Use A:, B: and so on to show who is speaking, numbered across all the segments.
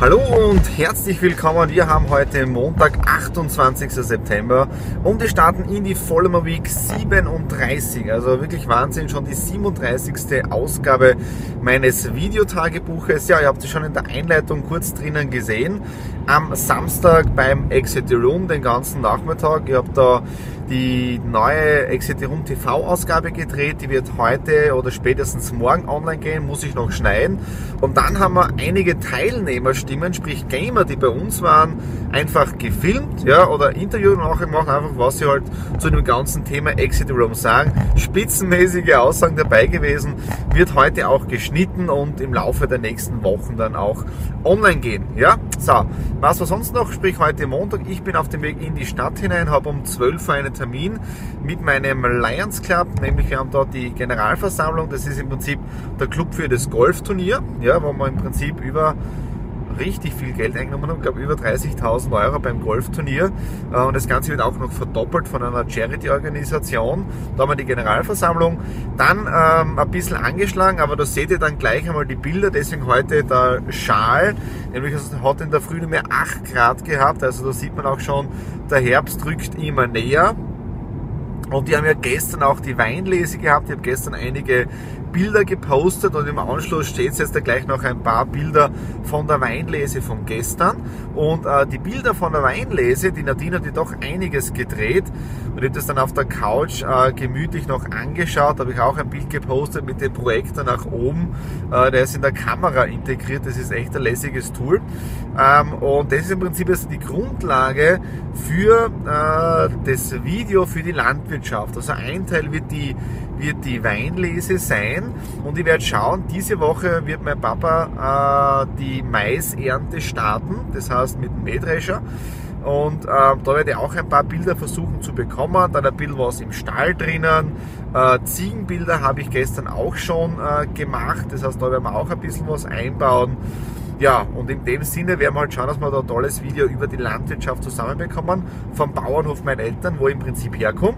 A: Hallo und herzlich willkommen. Wir haben heute Montag, 28. September und wir starten in die Vollmer Week 37. Also wirklich Wahnsinn, schon die 37. Ausgabe meines Videotagebuches. Ja, ihr habt es schon in der Einleitung kurz drinnen gesehen. Am Samstag beim Exit Room den ganzen Nachmittag. Ihr habt da die neue Exit Room TV Ausgabe gedreht. Die wird heute oder spätestens morgen online gehen, muss ich noch schneiden. Und dann haben wir einige Teilnehmerstimmen, sprich Gamer, die bei uns waren, einfach gefilmt, ja, oder Interview gemacht, einfach was sie halt zu dem ganzen Thema Exit Room sagen. Spitzenmäßige Aussagen dabei gewesen, wird heute auch geschnitten und im Laufe der nächsten Wochen dann auch online gehen, ja. So, was war sonst noch? Sprich heute Montag, ich bin auf dem Weg in die Stadt hinein, habe um 12 Uhr einen Termin mit meinem Lions Club, nämlich wir haben dort die Generalversammlung, das ist im Prinzip der Club für das Golfturnier, ja, wo man im Prinzip über richtig viel Geld eingenommen haben, ich glaube über 30.000 Euro beim Golfturnier. Äh, und das Ganze wird auch noch verdoppelt von einer Charity-Organisation. Da haben wir die Generalversammlung. Dann ähm, ein bisschen angeschlagen, aber da seht ihr dann gleich einmal die Bilder. Deswegen heute der Schal. Nämlich es hat in der Früh nur mehr 8 Grad gehabt. Also da sieht man auch schon, der Herbst rückt immer näher. Und die haben ja gestern auch die Weinlese gehabt. Ich habe gestern einige Bilder gepostet und im Anschluss steht jetzt da gleich noch ein paar Bilder von der Weinlese von gestern. Und äh, die Bilder von der Weinlese, die Nadine hat die doch einiges gedreht und ich habe das dann auf der Couch äh, gemütlich noch angeschaut. Da habe ich auch ein Bild gepostet mit dem Projektor nach oben. Äh, der ist in der Kamera integriert. Das ist echt ein lässiges Tool. Ähm, und das ist im Prinzip jetzt die Grundlage für äh, das Video für die Landwirtschaft. Also ein Teil wird die wird die Weinlese sein und ich werde schauen, diese Woche wird mein Papa äh, die Maisernte starten, das heißt mit dem Mähdrescher. Und äh, da werde ich auch ein paar Bilder versuchen zu bekommen. Dann ein bisschen was im Stall drinnen. Äh, Ziegenbilder habe ich gestern auch schon äh, gemacht. Das heißt, da werden wir auch ein bisschen was einbauen. Ja, und in dem Sinne werden wir halt schauen, dass wir da ein tolles Video über die Landwirtschaft zusammenbekommen. Vom Bauernhof meiner Eltern, wo ich im Prinzip herkomme.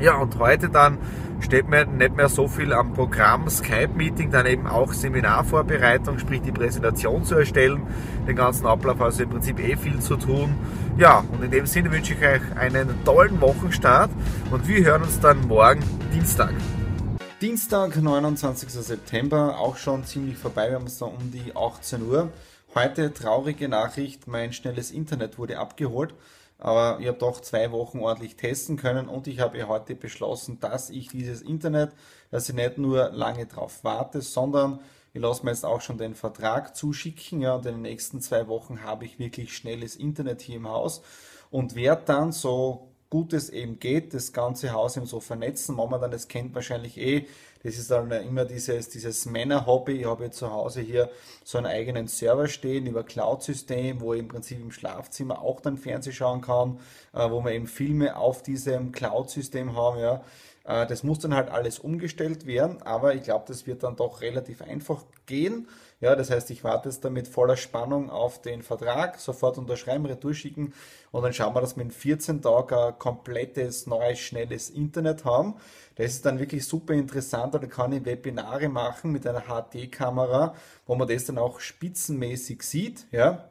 A: Ja, und heute dann steht mir nicht mehr so viel am Programm. Skype-Meeting, dann eben auch Seminarvorbereitung, sprich die Präsentation zu erstellen, den ganzen Ablauf, also im Prinzip eh viel zu tun. Ja, und in dem Sinne wünsche ich euch einen tollen Wochenstart und wir hören uns dann morgen Dienstag. Dienstag, 29. September, auch schon ziemlich vorbei, wir haben es da um die 18 Uhr. Heute traurige Nachricht, mein schnelles Internet wurde abgeholt. Aber ich habe doch zwei Wochen ordentlich testen können und ich habe heute beschlossen, dass ich dieses Internet, dass ich nicht nur lange drauf warte, sondern ich lasse mir jetzt auch schon den Vertrag zuschicken. Ja, und in den nächsten zwei Wochen habe ich wirklich schnelles Internet hier im Haus und werde dann so gut es eben geht, das ganze Haus eben so vernetzen. Momentan, das kennt wahrscheinlich eh, das ist dann immer dieses, dieses Männer-Hobby. Ich habe jetzt zu Hause hier so einen eigenen Server stehen über Cloud-System, wo ich im Prinzip im Schlafzimmer auch dann Fernsehen schauen kann, äh, wo wir eben Filme auf diesem Cloud-System haben, ja. Äh, das muss dann halt alles umgestellt werden, aber ich glaube, das wird dann doch relativ einfach gehen. Ja, das heißt, ich warte jetzt da mit voller Spannung auf den Vertrag, sofort unterschreiben, retour schicken und dann schauen wir, dass wir in 14 Tagen ein komplettes, neues, schnelles Internet haben. Das ist dann wirklich super interessant, da kann ich Webinare machen mit einer HD-Kamera, wo man das dann auch spitzenmäßig sieht, ja.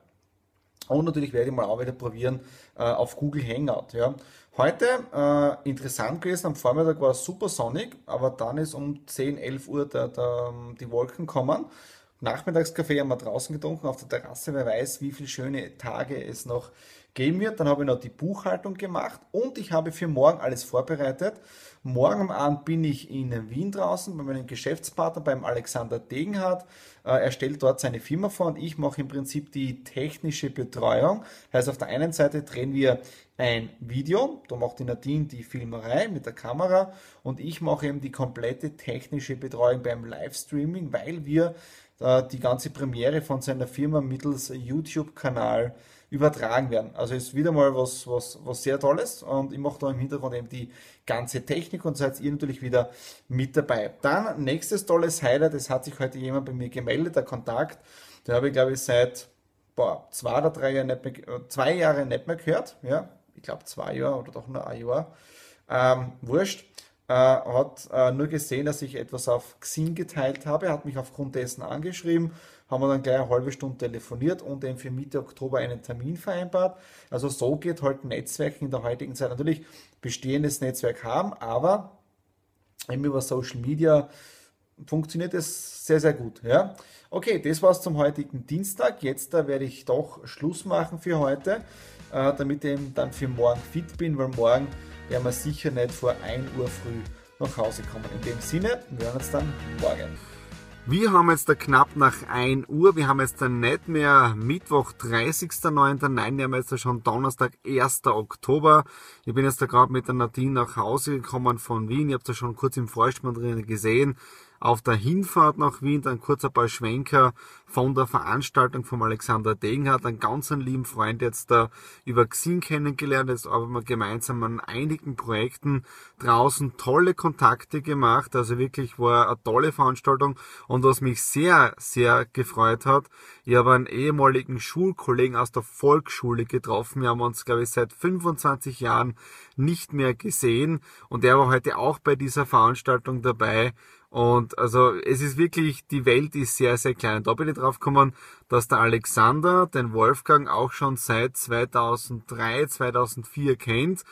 A: Und natürlich werde ich mal auch wieder probieren äh, auf Google Hangout. Ja. Heute äh, interessant gewesen, am Vormittag war es super sonnig, aber dann ist um 10, 11 Uhr der, der, die Wolken kommen Nachmittagskaffee haben wir draußen getrunken auf der Terrasse. Wer weiß, wie viele schöne Tage es noch geben wird. Dann habe ich noch die Buchhaltung gemacht und ich habe für morgen alles vorbereitet. Morgen Abend bin ich in Wien draußen bei meinem Geschäftspartner, beim Alexander Degenhardt. Äh, er stellt dort seine Firma vor und ich mache im Prinzip die technische Betreuung. Heißt, auf der einen Seite drehen wir ein Video, da macht die Nadine die Filmerei mit der Kamera und ich mache eben die komplette technische Betreuung beim Livestreaming, weil wir die ganze Premiere von seiner Firma mittels YouTube-Kanal übertragen werden. Also ist wieder mal was, was, was sehr Tolles und ich mache da im Hintergrund eben die ganze Technik und seid ihr natürlich wieder mit dabei. Dann nächstes tolles Highlight, es hat sich heute jemand bei mir gemeldet, der Kontakt, der habe ich glaube ich seit boah, zwei oder drei Jahre nicht mehr, äh, zwei Jahre nicht mehr gehört, ja, ich glaube zwei Jahre oder doch nur ein Jahr, ähm, wurscht. Äh, hat äh, nur gesehen, dass ich etwas auf Xing geteilt habe, hat mich aufgrund dessen angeschrieben, haben wir dann gleich eine halbe Stunde telefoniert und eben für Mitte Oktober einen Termin vereinbart. Also so geht halt Netzwerken in der heutigen Zeit. Natürlich bestehendes Netzwerk haben, aber eben über Social Media funktioniert es sehr, sehr gut. Ja? Okay, das war's zum heutigen Dienstag. Jetzt da werde ich doch Schluss machen für heute, äh, damit ich dann für morgen fit bin, weil morgen werden wir sicher nicht vor 1 Uhr früh nach Hause kommen. In dem Sinne, wir hören uns dann morgen. Wir haben jetzt da knapp nach 1 Uhr, wir haben jetzt dann nicht mehr Mittwoch 30.09., nein, wir haben jetzt da schon Donnerstag 1. Oktober. Ich bin jetzt da gerade mit der Nadine nach Hause gekommen von Wien, ihr habt da schon kurz im Vorspann drin gesehen auf der Hinfahrt nach Wien dann kurz ein paar Schwenker von der Veranstaltung vom Alexander Degenhardt, einen ganz lieben Freund jetzt da über Xing kennengelernt. Jetzt arbeiten wir gemeinsam an einigen Projekten draußen, tolle Kontakte gemacht. Also wirklich war eine tolle Veranstaltung. Und was mich sehr, sehr gefreut hat, ich habe einen ehemaligen Schulkollegen aus der Volksschule getroffen. Wir haben uns, glaube ich, seit 25 Jahren nicht mehr gesehen. Und er war heute auch bei dieser Veranstaltung dabei. Und also es ist wirklich, die Welt ist sehr, sehr klein. Da bin ich drauf gekommen, dass der Alexander den Wolfgang auch schon seit 2003, 2004 kennt.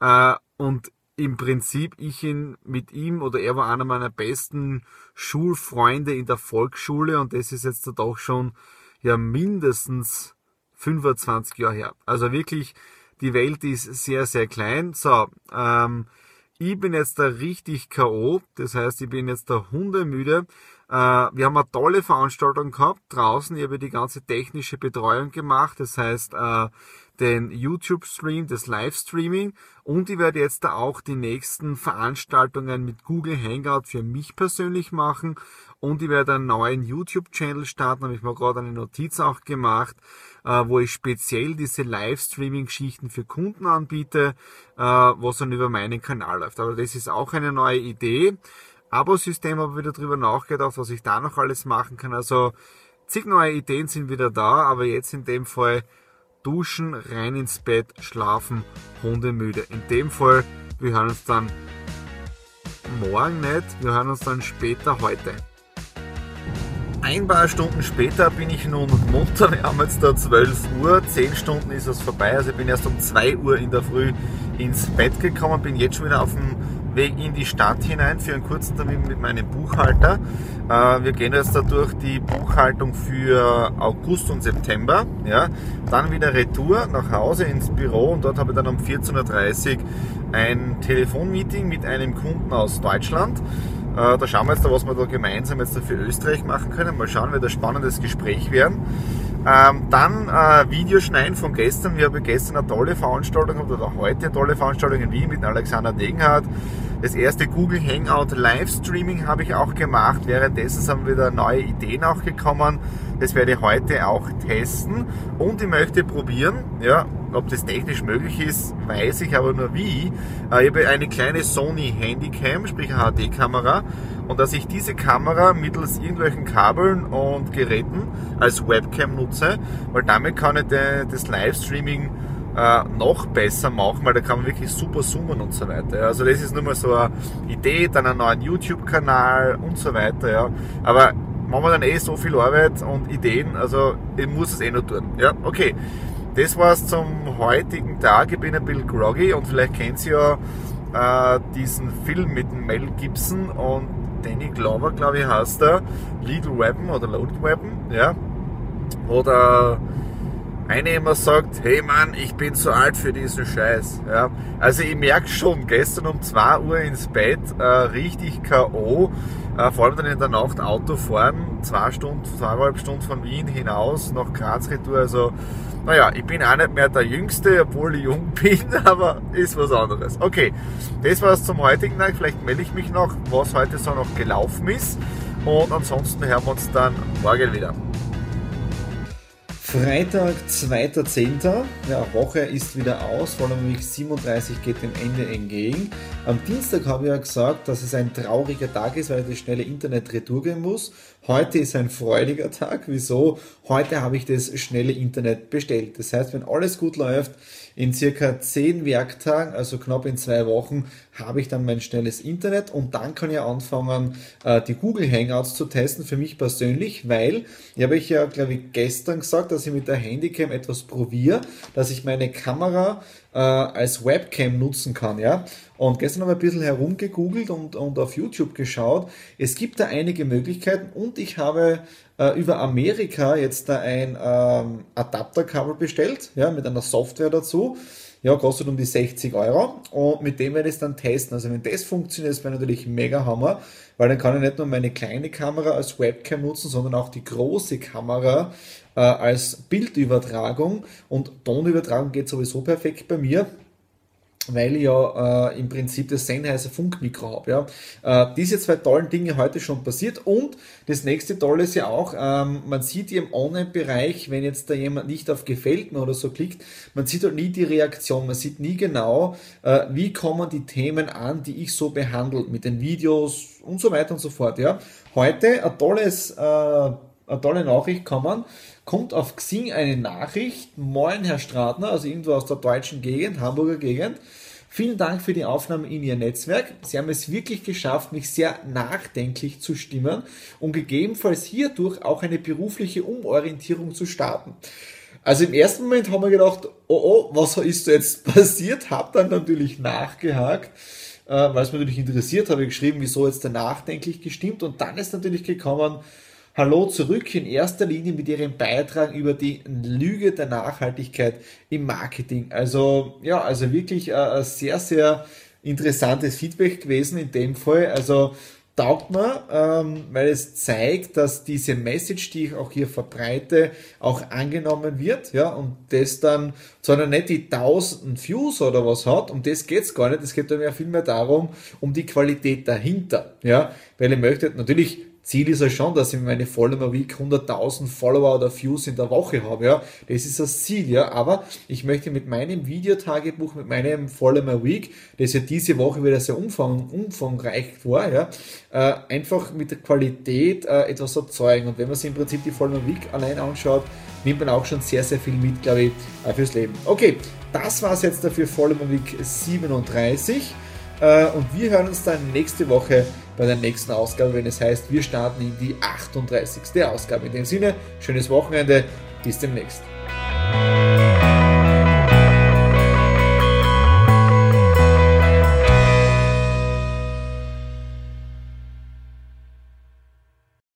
A: Äh, und im Prinzip ich ihn mit ihm oder er war einer meiner besten Schulfreunde in der Volksschule und das ist jetzt doch schon ja mindestens 25 Jahre her. Also wirklich, die Welt ist sehr, sehr klein. So, ähm, ich bin jetzt da richtig K.O., das heißt, ich bin jetzt da hundemüde. Äh, wir haben eine tolle Veranstaltung gehabt draußen. Ich habe die ganze technische Betreuung gemacht, das heißt, äh, den YouTube-Stream, das Livestreaming und ich werde jetzt da auch die nächsten Veranstaltungen mit Google Hangout für mich persönlich machen und ich werde einen neuen YouTube-Channel starten, habe ich mir gerade eine Notiz auch gemacht, äh, wo ich speziell diese Livestreaming-Geschichten für Kunden anbiete, was dann über meinen Kanal läuft. Aber das ist auch eine neue Idee. Abo-System habe wieder drüber nachgedacht, was ich da noch alles machen kann. Also zig neue Ideen sind wieder da, aber jetzt in dem Fall duschen, rein ins Bett, schlafen, hundemüde. In dem Fall, wir hören uns dann morgen nicht, wir hören uns dann später heute. Ein paar Stunden später bin ich nun munter. Wir haben jetzt da 12 Uhr, 10 Stunden ist es vorbei. Also ich bin erst um 2 Uhr in der Früh ins Bett gekommen, bin jetzt schon wieder auf dem in die Stadt hinein für einen kurzen Termin mit meinem Buchhalter. Äh, wir gehen jetzt da durch die Buchhaltung für August und September. Ja. Dann wieder Retour nach Hause ins Büro und dort habe ich dann um 14.30 Uhr ein Telefonmeeting mit einem Kunden aus Deutschland. Äh, da schauen wir jetzt, was wir da gemeinsam jetzt für Österreich machen können. Mal schauen, wird ein spannendes Gespräch werden. Ähm, dann äh, Videoschneiden von gestern. Wir haben gestern eine tolle Veranstaltung oder heute eine tolle Veranstaltung in Wien mit Alexander Degenhardt. Das erste Google Hangout Livestreaming habe ich auch gemacht. Währenddessen sind wieder neue Ideen auch gekommen. Das werde ich heute auch testen und ich möchte probieren, ja, ob das technisch möglich ist, weiß ich aber nur wie. Äh, ich habe eine kleine Sony Handycam, sprich eine HD-Kamera, und dass ich diese Kamera mittels irgendwelchen Kabeln und Geräten als Webcam nutze, weil damit kann ich das Livestreaming äh, noch besser machen, weil da kann man wirklich super zoomen und so weiter. Also das ist nur mal so eine Idee, dann einen neuen YouTube-Kanal und so weiter. Ja. Aber machen wir dann eh so viel Arbeit und Ideen, also ich muss es eh nur tun. Ja, okay. Das war's zum heutigen Tag. Ich bin ein bisschen groggy und vielleicht kennt ihr ja äh, diesen Film mit Mel Gibson und Danny Glover, glaube ich, heißt er, Little Weapon oder Loaded Weapon, ja. Oder eine immer sagt, hey Mann, ich bin zu alt für diesen Scheiß. Ja, also ich merke schon, gestern um 2 Uhr ins Bett, äh, richtig K.O., äh, vor allem dann in der Nacht Auto fahren, zwei Stunden, zweieinhalb Stunden von Wien hinaus nach Graz retour, also naja, ich bin auch nicht mehr der Jüngste, obwohl ich jung bin, aber ist was anderes. Okay, das war es zum heutigen Tag. Vielleicht melde ich mich noch, was heute so noch gelaufen ist. Und ansonsten hören wir uns dann morgen wieder. Freitag, 2.10. Ja, Woche ist wieder aus, vor allem 37 geht dem Ende entgegen. Am Dienstag habe ich ja gesagt, dass es ein trauriger Tag ist, weil ich das schnelle Internet retour gehen muss. Heute ist ein freudiger Tag. Wieso? Heute habe ich das schnelle Internet bestellt. Das heißt, wenn alles gut läuft, in circa 10 Werktagen, also knapp in zwei Wochen, habe ich dann mein schnelles Internet und dann kann ich anfangen, äh, die Google Hangouts zu testen für mich persönlich, weil, ich habe ich ja, glaube ich, gestern gesagt, dass ich mit der Handycam etwas probiere, dass ich meine Kamera äh, als Webcam nutzen kann, ja. Und gestern habe ich ein bisschen herumgegoogelt und, und auf YouTube geschaut. Es gibt da einige Möglichkeiten und ich habe äh, über Amerika jetzt da ein ähm, Adapterkabel bestellt, ja, mit einer Software dazu. Ja, kostet um die 60 Euro. Und mit dem werde ich es dann testen. Also wenn das funktioniert, das wäre natürlich mega Hammer, weil dann kann ich nicht nur meine kleine Kamera als Webcam nutzen, sondern auch die große Kamera äh, als Bildübertragung. Und Tonübertragung geht sowieso perfekt bei mir weil ich ja äh, im Prinzip das Sennheiser Funkmikro habe. Ja. Äh, diese zwei tollen Dinge heute schon passiert und das nächste Tolle ist ja auch, ähm, man sieht im Online-Bereich, wenn jetzt da jemand nicht auf Gefällt mir oder so klickt, man sieht halt nie die Reaktion, man sieht nie genau, äh, wie kommen die Themen an, die ich so behandle, mit den Videos und so weiter und so fort. Ja. Heute ein tolles, äh, eine tolle Nachricht kommen kommt auf Xing eine Nachricht. Moin, Herr Stratner, also irgendwo aus der deutschen Gegend, Hamburger Gegend. Vielen Dank für die Aufnahme in Ihr Netzwerk. Sie haben es wirklich geschafft, mich sehr nachdenklich zu stimmen und gegebenenfalls hierdurch auch eine berufliche Umorientierung zu starten. Also im ersten Moment haben wir gedacht, oh oh, was ist jetzt passiert? Hab dann natürlich nachgehakt, äh, weil es mich natürlich interessiert, habe ich geschrieben, wieso jetzt der nachdenklich gestimmt und dann ist natürlich gekommen, Hallo zurück in erster Linie mit Ihrem Beitrag über die Lüge der Nachhaltigkeit im Marketing. Also ja, also wirklich äh, ein sehr, sehr interessantes Feedback gewesen in dem Fall. Also taugt mir, ähm, weil es zeigt, dass diese Message, die ich auch hier verbreite, auch angenommen wird, ja, und das dann, sondern nicht die 1000 Views oder was hat, um das geht's gar nicht, es geht dann ja vielmehr darum, um die Qualität dahinter, ja, weil ich möchte natürlich Ziel ist ja schon, dass ich meine Follower Week 100.000 Follower oder Views in der Woche habe, ja. Das ist das Ziel, ja. Aber ich möchte mit meinem Videotagebuch, mit meinem Follower Week, das ja diese Woche wieder sehr umfang, umfangreich war, ja, äh, einfach mit der Qualität äh, etwas erzeugen. Und wenn man sich im Prinzip die Follower Week allein anschaut, nimmt man auch schon sehr, sehr viel mit, glaube ich, äh, fürs Leben. Okay, das war's jetzt dafür Follower Week 37. Äh, und wir hören uns dann nächste Woche bei der nächsten Ausgabe, wenn es heißt, wir starten in die 38. Ausgabe. In dem Sinne, schönes Wochenende, bis demnächst.